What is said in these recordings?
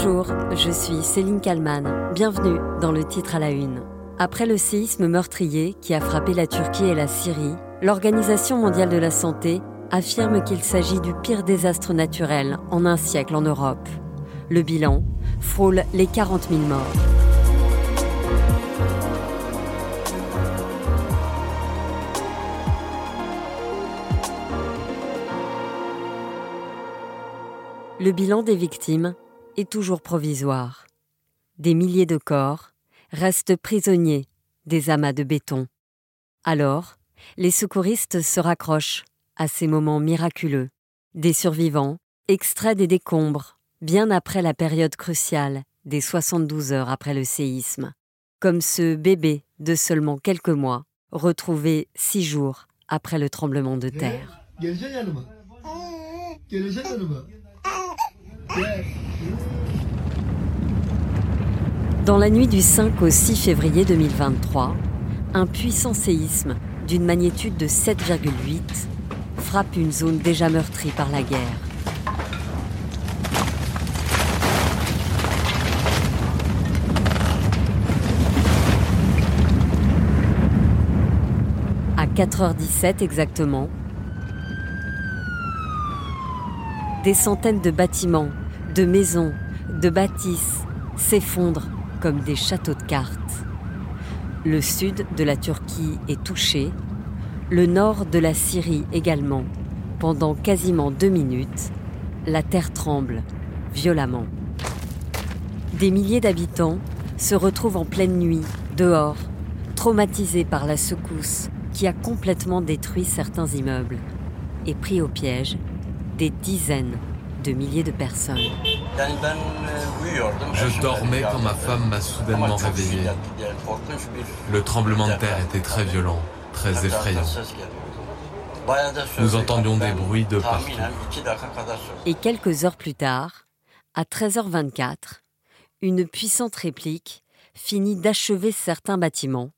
Bonjour, je suis Céline Kalman. Bienvenue dans le titre à la une. Après le séisme meurtrier qui a frappé la Turquie et la Syrie, l'Organisation mondiale de la santé affirme qu'il s'agit du pire désastre naturel en un siècle en Europe. Le bilan frôle les 40 000 morts. Le bilan des victimes toujours provisoire. Des milliers de corps restent prisonniers des amas de béton. Alors, les secouristes se raccrochent à ces moments miraculeux. Des survivants, extraits des décombres, bien après la période cruciale des 72 heures après le séisme, comme ce bébé de seulement quelques mois, retrouvé six jours après le tremblement de terre. Dans la nuit du 5 au 6 février 2023, un puissant séisme d'une magnitude de 7,8 frappe une zone déjà meurtrie par la guerre. À 4h17 exactement, des centaines de bâtiments, de maisons, de bâtisses s'effondrent comme des châteaux de cartes. Le sud de la Turquie est touché, le nord de la Syrie également. Pendant quasiment deux minutes, la terre tremble violemment. Des milliers d'habitants se retrouvent en pleine nuit, dehors, traumatisés par la secousse qui a complètement détruit certains immeubles et pris au piège des dizaines de milliers de personnes. Je dormais quand ma femme m'a soudainement réveillé. Le tremblement de terre était très violent, très effrayant. Nous entendions des bruits de partout. Et quelques heures plus tard, à 13h24, une puissante réplique finit d'achever certains bâtiments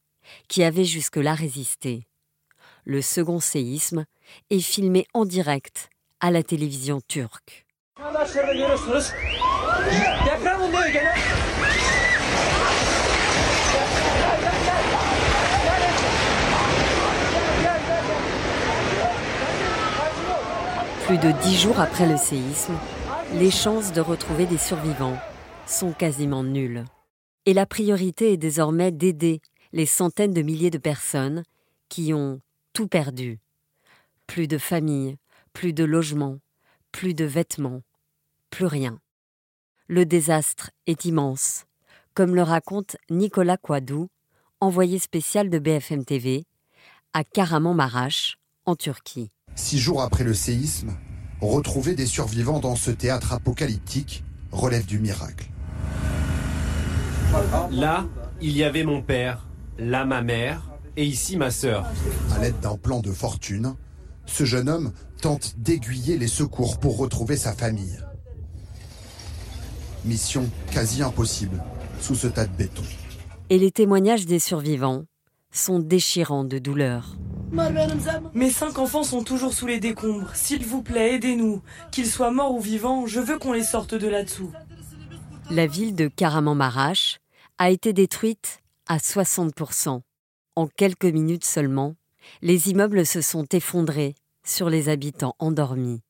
qui avaient jusque-là résisté. Le second séisme est filmé en direct à la télévision turque. Plus de dix jours après le séisme, les chances de retrouver des survivants sont quasiment nulles. Et la priorité est désormais d'aider les centaines de milliers de personnes qui ont tout perdu. Plus de famille, plus de logement, plus de vêtements, plus rien. Le désastre est immense, comme le raconte Nicolas Kouadou, envoyé spécial de BFM TV, à Karaman-Maraş, en Turquie. Six jours après le séisme, retrouver des survivants dans ce théâtre apocalyptique relève du miracle. Là, il y avait mon père, là ma mère, et ici ma sœur. À l'aide d'un plan de fortune, ce jeune homme tente d'aiguiller les secours pour retrouver sa famille. Mission quasi impossible sous ce tas de béton. Et les témoignages des survivants sont déchirants de douleur. Mes cinq enfants sont toujours sous les décombres. S'il vous plaît, aidez-nous. Qu'ils soient morts ou vivants, je veux qu'on les sorte de là-dessous. La ville de Karaman-Maraş a été détruite à 60%. En quelques minutes seulement, les immeubles se sont effondrés sur les habitants endormis.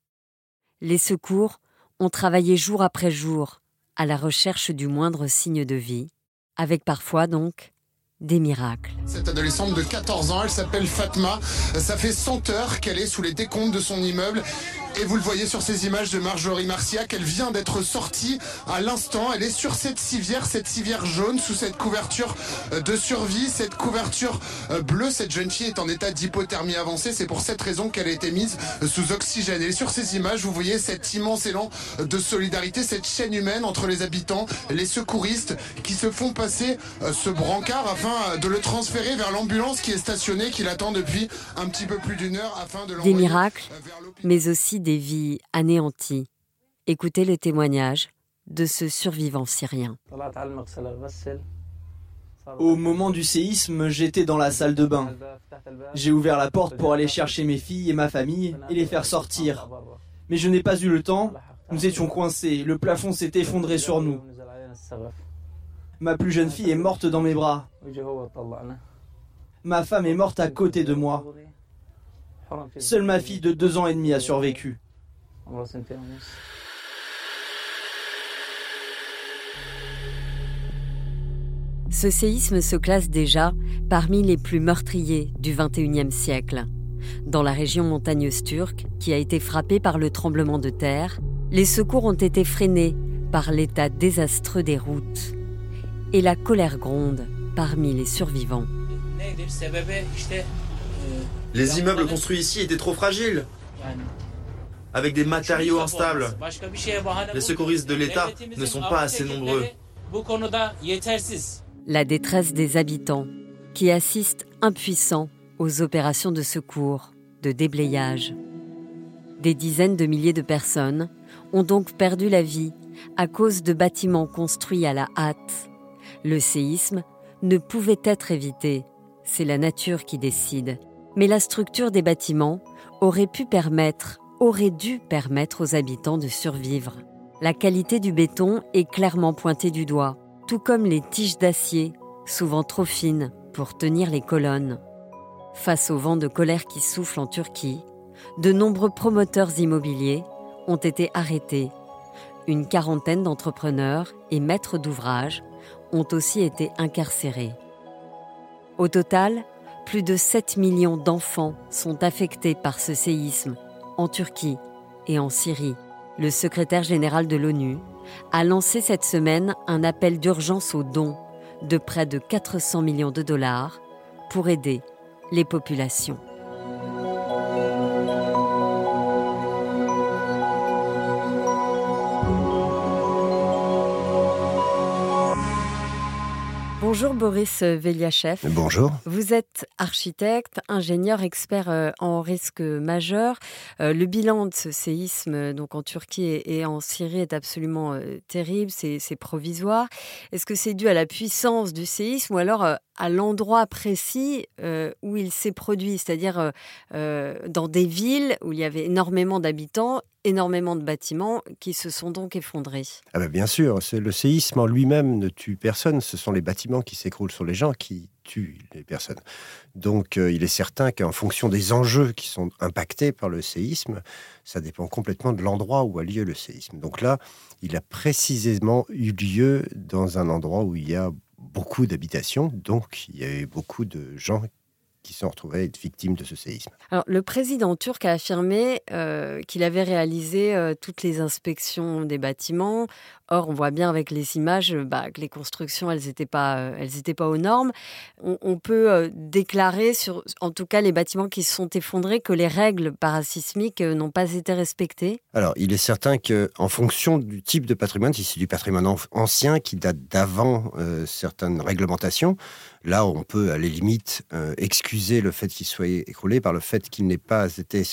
Les secours ont travaillé jour après jour à la recherche du moindre signe de vie, avec parfois donc des miracles. Cette adolescente de 14 ans, elle s'appelle Fatma. Ça fait 100 heures qu'elle est sous les décombres de son immeuble. Et vous le voyez sur ces images de Marjorie Marciac, elle vient d'être sortie à l'instant. Elle est sur cette civière, cette civière jaune, sous cette couverture euh, de survie, cette couverture euh, bleue. Cette jeune fille est en état d'hypothermie avancée. C'est pour cette raison qu'elle a été mise euh, sous oxygène. Et sur ces images, vous voyez cet immense élan de solidarité, cette chaîne humaine entre les habitants, les secouristes qui se font passer ce brancard afin de le transférer vers l'ambulance qui est stationnée, qui l'attend depuis un petit peu plus d'une heure afin de Des miracles, mais aussi des vies anéanties. Écoutez le témoignage de ce survivant syrien. Au moment du séisme, j'étais dans la salle de bain. J'ai ouvert la porte pour aller chercher mes filles et ma famille et les faire sortir. Mais je n'ai pas eu le temps Nous étions coincés, le plafond s'est effondré sur nous. Ma plus jeune fille est morte dans mes bras. Ma femme est morte à côté de moi. Seule ma fille de deux ans et demi a survécu. Ce séisme se classe déjà parmi les plus meurtriers du XXIe siècle. Dans la région montagneuse turque, qui a été frappée par le tremblement de terre, les secours ont été freinés par l'état désastreux des routes. Et la colère gronde parmi les survivants. Les immeubles construits ici étaient trop fragiles, avec des matériaux instables. Les secouristes de l'État ne sont pas assez nombreux. La détresse des habitants, qui assistent impuissants aux opérations de secours, de déblayage. Des dizaines de milliers de personnes ont donc perdu la vie à cause de bâtiments construits à la hâte. Le séisme ne pouvait être évité, c'est la nature qui décide. Mais la structure des bâtiments aurait pu permettre, aurait dû permettre aux habitants de survivre. La qualité du béton est clairement pointée du doigt, tout comme les tiges d'acier, souvent trop fines pour tenir les colonnes. Face au vent de colère qui souffle en Turquie, de nombreux promoteurs immobiliers ont été arrêtés. Une quarantaine d'entrepreneurs et maîtres d'ouvrage ont aussi été incarcérés. Au total, plus de 7 millions d'enfants sont affectés par ce séisme en Turquie et en Syrie. Le secrétaire général de l'ONU a lancé cette semaine un appel d'urgence aux dons de près de 400 millions de dollars pour aider les populations. Bonjour Boris Veliachev. Bonjour. Vous êtes architecte, ingénieur, expert euh, en risque majeur. Euh, le bilan de ce séisme euh, donc en Turquie et en Syrie est absolument terrible, c'est provisoire. Est-ce que c'est dû à la puissance du séisme ou alors à l'endroit précis où il s'est produit, c'est-à-dire dans des villes où il y avait énormément d'habitants énormément de bâtiments qui se sont donc effondrés. Ah ben bien sûr, le séisme en lui-même ne tue personne, ce sont les bâtiments qui s'écroulent sur les gens qui tuent les personnes. Donc euh, il est certain qu'en fonction des enjeux qui sont impactés par le séisme, ça dépend complètement de l'endroit où a lieu le séisme. Donc là, il a précisément eu lieu dans un endroit où il y a beaucoup d'habitations, donc il y a eu beaucoup de gens qui sont retrouvés victimes de ce séisme. Alors, le président turc a affirmé euh, qu'il avait réalisé euh, toutes les inspections des bâtiments Or, on voit bien avec les images bah, que les constructions, elles n'étaient pas, euh, pas aux normes. On, peut euh, déclarer, en tout cas les bâtiments qui se sont effondrés, que les règles parasismiques euh, n'ont pas été respectées. Alors, il est certain que, en fonction du type de patrimoine, si c'est du patrimoine ancien qui date d'avant certaines réglementations, là, on peut à la limite excuser le fait qu'il soit écroulé par le fait qu'il n'ait pas été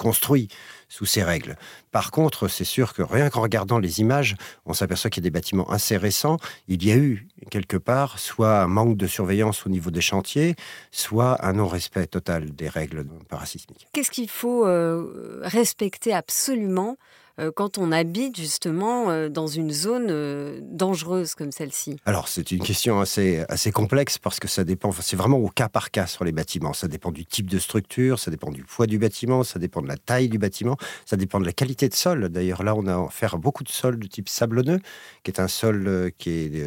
construit sous ces règles. Par contre, c'est sûr que rien qu'en regardant les images, on s'aperçoit qu'il y a des bâtiments assez récents. Il y a eu quelque part soit un manque de surveillance au niveau des chantiers, soit un non-respect total des règles parasismiques. Qu'est-ce qu'il faut euh, respecter absolument quand on habite justement euh, dans une zone euh, dangereuse comme celle-ci Alors c'est une question assez, assez complexe parce que ça dépend, c'est vraiment au cas par cas sur les bâtiments. Ça dépend du type de structure, ça dépend du poids du bâtiment, ça dépend de la taille du bâtiment, ça dépend de la qualité de sol. D'ailleurs là on a affaire à beaucoup de sols de type sablonneux, qui est un sol qui est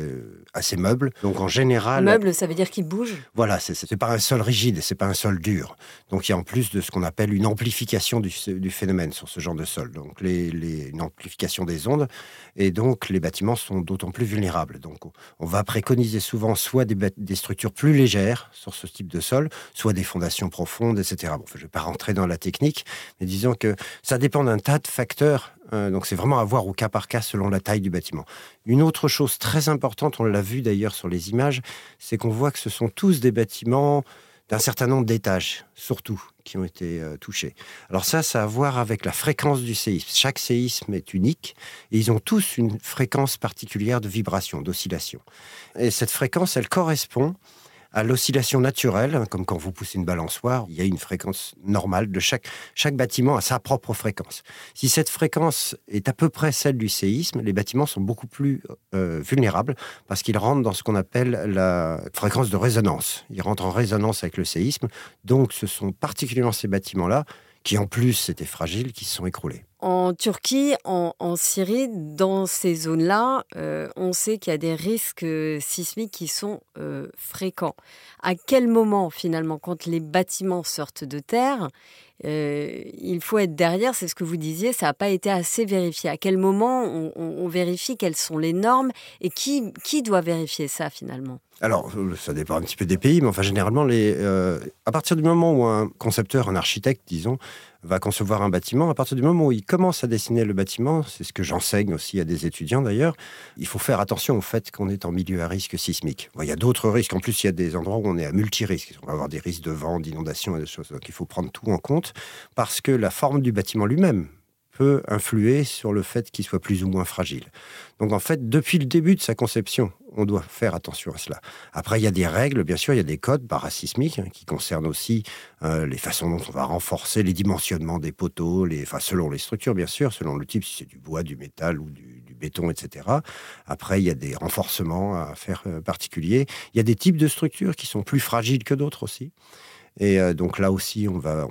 assez meuble. Donc en général... Meuble ça veut dire qu'il bouge? Voilà, c'est pas un sol rigide, c'est pas un sol dur. Donc il y a en plus de ce qu'on appelle une amplification du, du, phénomène sur ce genre de sol. Donc les, une amplification des ondes, et donc les bâtiments sont d'autant plus vulnérables. Donc on va préconiser souvent soit des, structures plus légères sur ce type de sol, soit des fondations profondes, etc. Bon, je ne vais pas rentrer dans la technique, mais disons que ça dépend d'un tas de facteurs. Euh, donc c'est vraiment à voir au cas par cas selon la taille du bâtiment. Une autre chose très importante, on l'a vu d'ailleurs sur les images, c'est qu'on voit que ce sont tous des bâtiments d'un certain nombre d'étages, surtout, qui ont été euh, touchés. Alors ça, ça a à voir avec la fréquence du séisme. Chaque séisme est unique et ils ont tous une fréquence particulière de vibration, d'oscillation. Et cette fréquence, elle correspond à l'oscillation naturelle, comme quand vous poussez une balançoire, il y a une fréquence normale de chaque, chaque bâtiment à sa propre fréquence. Si cette fréquence est à peu près celle du séisme, les bâtiments sont beaucoup plus euh, vulnérables parce qu'ils rentrent dans ce qu'on appelle la fréquence de résonance. Ils rentrent en résonance avec le séisme. Donc ce sont particulièrement ces bâtiments-là qui en plus étaient fragiles, qui se sont écroulés. En Turquie, en, Syrie, dans ces zones-là, euh, on sait qu'il y a des risques euh, sismiques qui sont euh, fréquents. À quel moment, finalement, quand les bâtiments sortent de terre, il faut être derrière, c'est ce que vous disiez, ça n'a pas été assez vérifié. À quel moment on, vérifie quelles sont les normes et qui, qui doit vérifier ça finalement? Alors, ça dépend un petit peu des pays, mais enfin, généralement, les, à partir du moment où un concepteur, un architecte, disons, va concevoir un bâtiment, à partir du moment où il commence à dessiner le bâtiment, c'est ce que j'enseigne aussi à des étudiants d'ailleurs, il faut faire attention au fait qu'on est en milieu à risque sismique. il y a d'autres risques, en plus il y a des endroits où on est à multi-risque, on va avoir des risques de vent, d'inondation et des choses, donc il faut prendre tout en compte, parce que la forme du bâtiment lui-même peut influer sur le fait qu'il soit plus ou moins fragile. Donc en fait, depuis le début de sa conception, on doit faire attention à cela. Après, il y a des règles, bien sûr, il y a des codes parasismiques hein, qui concernent aussi euh, les façons dont on va renforcer les dimensionnements des poteaux, les, enfin, selon les structures, bien sûr, selon le type, si c'est du bois, du métal ou du, béton, etc. Après, il y a des renforcements à faire euh, particuliers. Il y a des types de structures qui sont plus fragiles que d'autres aussi. Et euh, donc là aussi, on va,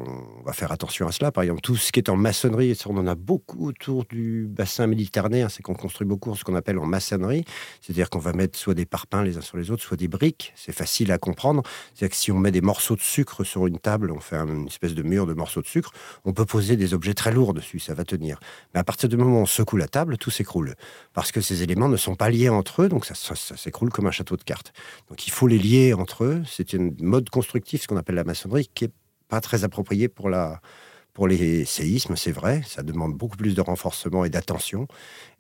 faire attention à cela. Par exemple, tout ce qui est en maçonnerie, on en a beaucoup autour du bassin méditerranéen, c'est qu'on construit beaucoup ce qu'on appelle en maçonnerie. C'est-à-dire qu'on va mettre soit des parpaings les uns sur les autres, soit des briques. C'est facile à comprendre. C'est-à-dire que si on met des morceaux de sucre sur une table, on fait une espèce de mur de morceaux de sucre, on peut poser des objets très lourds dessus, ça va tenir. Mais à partir du moment où on secoue la table, tout s'écroule. Parce que ces éléments ne sont pas liés entre eux, donc ça, ça s'écroule comme un château de cartes. Donc il faut les lier entre eux. C'est un mode constructif, ce qu'on appelle la qui est pas très approprié pour la pour les séismes, c'est vrai, ça demande beaucoup plus de renforcement et d'attention.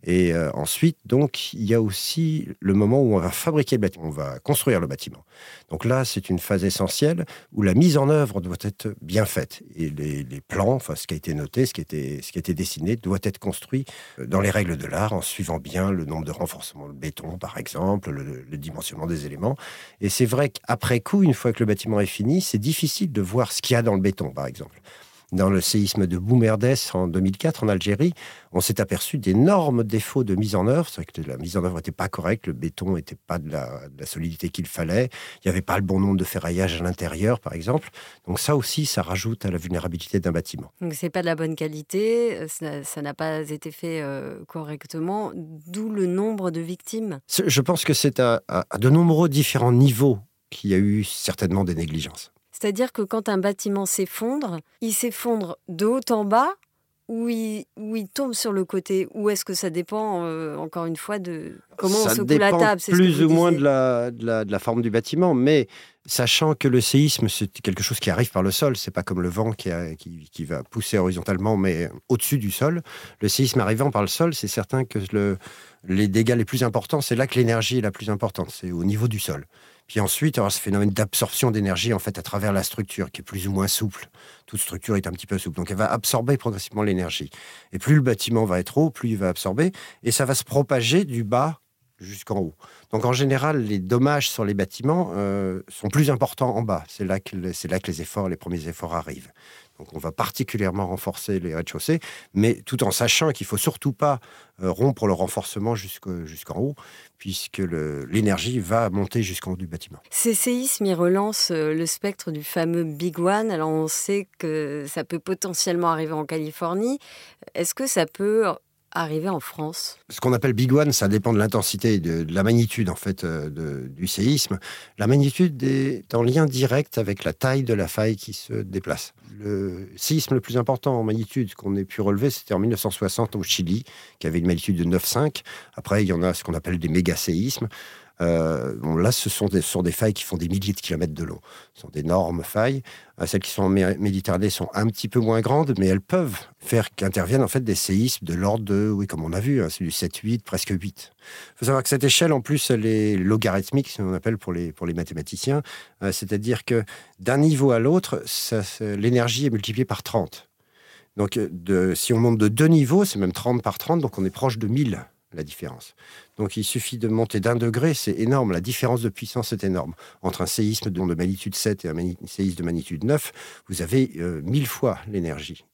Et euh, ensuite, donc, il y a aussi le moment où on va fabriquer le bâtiment, on va construire le bâtiment. Donc là, c'est une phase essentielle où la mise en œuvre doit être bien faite. Et les, plans, enfin, ce qui a été noté, ce qui été, ce qui a été dessiné, doit être construit euh, dans les règles de l'art, en suivant bien le nombre de renforcements de béton, par exemple, le, le dimensionnement des éléments. Et c'est vrai qu'après coup, une fois que le bâtiment est fini, c'est difficile de voir ce qu'il y a dans le béton, par exemple dans le séisme de Boumerdès en 2004 en Algérie, on s'est aperçu d'énormes défauts de mise en œuvre. C'est que la mise en œuvre n'était pas correcte, le béton n'était pas de la, solidité qu'il fallait, il n'y avait pas le bon nombre de ferraillage à l'intérieur, par exemple. Donc ça aussi, ça rajoute à la vulnérabilité d'un bâtiment. Donc c'est pas de la bonne qualité, euh, ça n'a pas été fait euh, correctement, d'où le nombre de victimes. Je pense que c'est à de nombreux différents niveaux qu'il y a eu certainement des négligences. C'est-à-dire que quand un bâtiment s'effondre, il s'effondre de haut en bas ou il, tombe sur le côté? Ou est-ce que ça dépend, euh, encore une fois, de comment on secoue la table? Plus ou moins de la, de, la, forme du bâtiment, mais sachant que le séisme, c'est quelque chose qui arrive par le sol, c'est pas comme le vent qui, qui, va pousser horizontalement, mais au-dessus du sol. Le séisme arrivant par le sol, c'est certain que le, les dégâts les plus importants, c'est là que l'énergie est la plus importante, c'est au niveau du sol. Puis ensuite, aura ce phénomène d'absorption d'énergie en fait à travers la structure qui est plus ou moins souple. Toute structure est un petit peu souple, donc elle va absorber progressivement l'énergie. Et plus le bâtiment va être haut, plus il va absorber, et ça va se propager du bas jusqu'en haut. Donc en général, les dommages sur les bâtiments euh, sont plus importants en bas. C'est là que c'est là que les efforts, les premiers efforts arrivent. Donc on va particulièrement renforcer les rez-de-chaussée, mais tout en sachant qu'il faut surtout pas euh, rompre le renforcement jusqu'en haut, puisque l'énergie va monter jusqu'en haut du bâtiment. Ces séismes, ils relancent euh, le spectre du fameux Big One. Alors on sait que ça peut potentiellement arriver en Californie. Est-ce que ça peut arriver en France Ce qu'on appelle Big One, ça dépend de l'intensité, de, de, la magnitude en fait euh, du séisme. La magnitude est en lien direct avec la taille de la faille qui se déplace. Le séisme le plus important en magnitude qu'on ait pu relever, c'était en 1960 au Chili, qui avait une magnitude de 9,5. Après, il y en a ce qu'on appelle des méga-séismes. Euh, là, ce sont, des, failles qui font des milliers de kilomètres de long. Ce sont d'énormes failles. Euh, celles qui sont en Méditerranée sont un petit peu moins grandes, mais elles peuvent faire qu'interviennent en fait des séismes de l'ordre de, oui, comme on a vu, hein, c'est du 7-8, presque 8. Il faut savoir que cette échelle, en plus, elle est logarithmique, si on appelle pour les, pour les mathématiciens. Euh, c'est-à-dire que d'un niveau à l'autre, l'énergie est multipliée par 30. Donc, si on monte de deux niveaux, c'est même 30 par 30, donc on est proche de 1000 la différence. Donc il suffit de monter d'un degré, c'est énorme. La différence de puissance est énorme. Entre un séisme de magnitude 7 et un séisme de magnitude 9, vous avez mille fois l'énergie,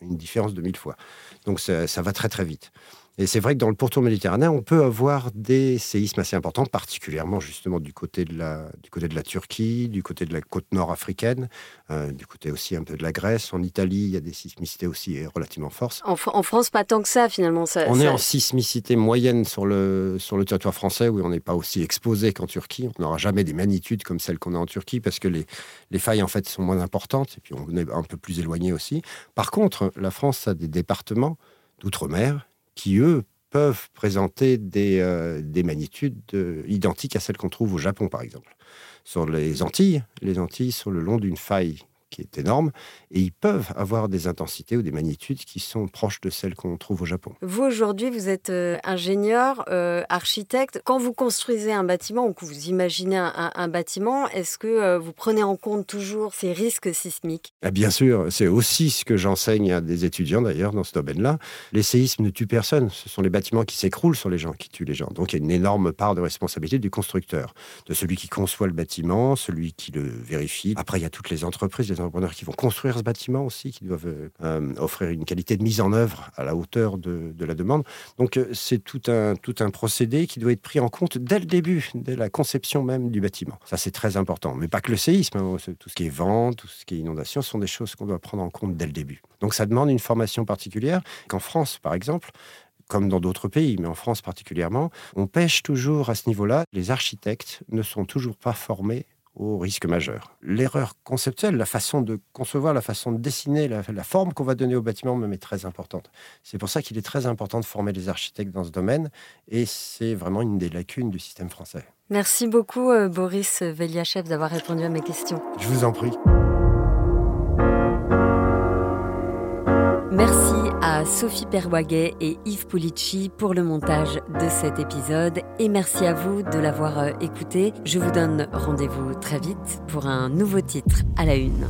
une différence de mille fois. Donc ça va très très vite. Et c'est vrai que dans le pourtour méditerranéen, on peut avoir des séismes assez importants, particulièrement justement du côté de la, du côté de la Turquie, du côté de la côte nord africaine, euh, du côté aussi un peu de la Grèce. En Italie, il y a des sismicités aussi relativement fortes. En, France, pas tant que ça finalement. Ça, on est en sismicité moyenne sur le, sur le territoire français, où on n'est pas aussi exposé qu'en Turquie. On n'aura jamais des magnitudes comme celles qu'on a en Turquie, parce que les, les failles en fait sont moins importantes, et puis on est un peu plus éloigné aussi. Par contre, la France a des départements d'outre-mer qui, eux, peuvent présenter des, euh, des magnitudes euh, identiques à celles qu'on trouve au Japon, par exemple. Sur les Antilles, les Antilles sont le long d'une faille qui est énorme, et ils peuvent avoir des intensités ou des magnitudes qui sont proches de celles qu'on trouve au Japon. Vous, aujourd'hui, vous êtes euh, ingénieur, euh, architecte. Quand vous construisez un bâtiment ou que vous imaginez un, bâtiment, est-ce que euh, vous prenez en compte toujours ces risques sismiques? Ah, Bien sûr, c'est aussi ce que j'enseigne à des étudiants d'ailleurs dans ce domaine-là. Les séismes ne tuent personne, ce sont les bâtiments qui s'écroulent sur les gens qui tuent les gens. Donc il y a une énorme part de responsabilité du constructeur, de celui qui conçoit le bâtiment, celui qui le vérifie. Après, il y a toutes les entreprises, les qui vont construire ce bâtiment aussi, qui doivent euh, offrir une qualité de mise en œuvre à la hauteur de, la demande. Donc euh, c'est tout un, tout un procédé qui doit être pris en compte dès le début, dès la conception même du bâtiment. Ça c'est très important, mais pas que le séisme, hein. tout ce qui est vent, tout ce qui est inondation, sont des choses qu'on doit prendre en compte dès le début. Donc ça demande une formation particulière. Qu'en France, par exemple, comme dans d'autres pays, mais en France particulièrement, on pêche toujours à ce niveau-là. Les architectes ne sont toujours pas formés au risque majeur. L'erreur conceptuelle, la façon de concevoir, la façon de dessiner, la, forme qu'on va donner au bâtiment même est très importante. C'est pour ça qu'il est très important de former les architectes dans ce domaine et c'est vraiment une des lacunes du système français. Merci beaucoup euh, Boris Veliachev d'avoir répondu à mes questions. Je vous en prie. Sophie Perwaguet et Yves Pulici pour le montage de cet épisode et merci à vous de l'avoir euh, écouté. Je vous donne rendez-vous très vite pour un nouveau titre à la une.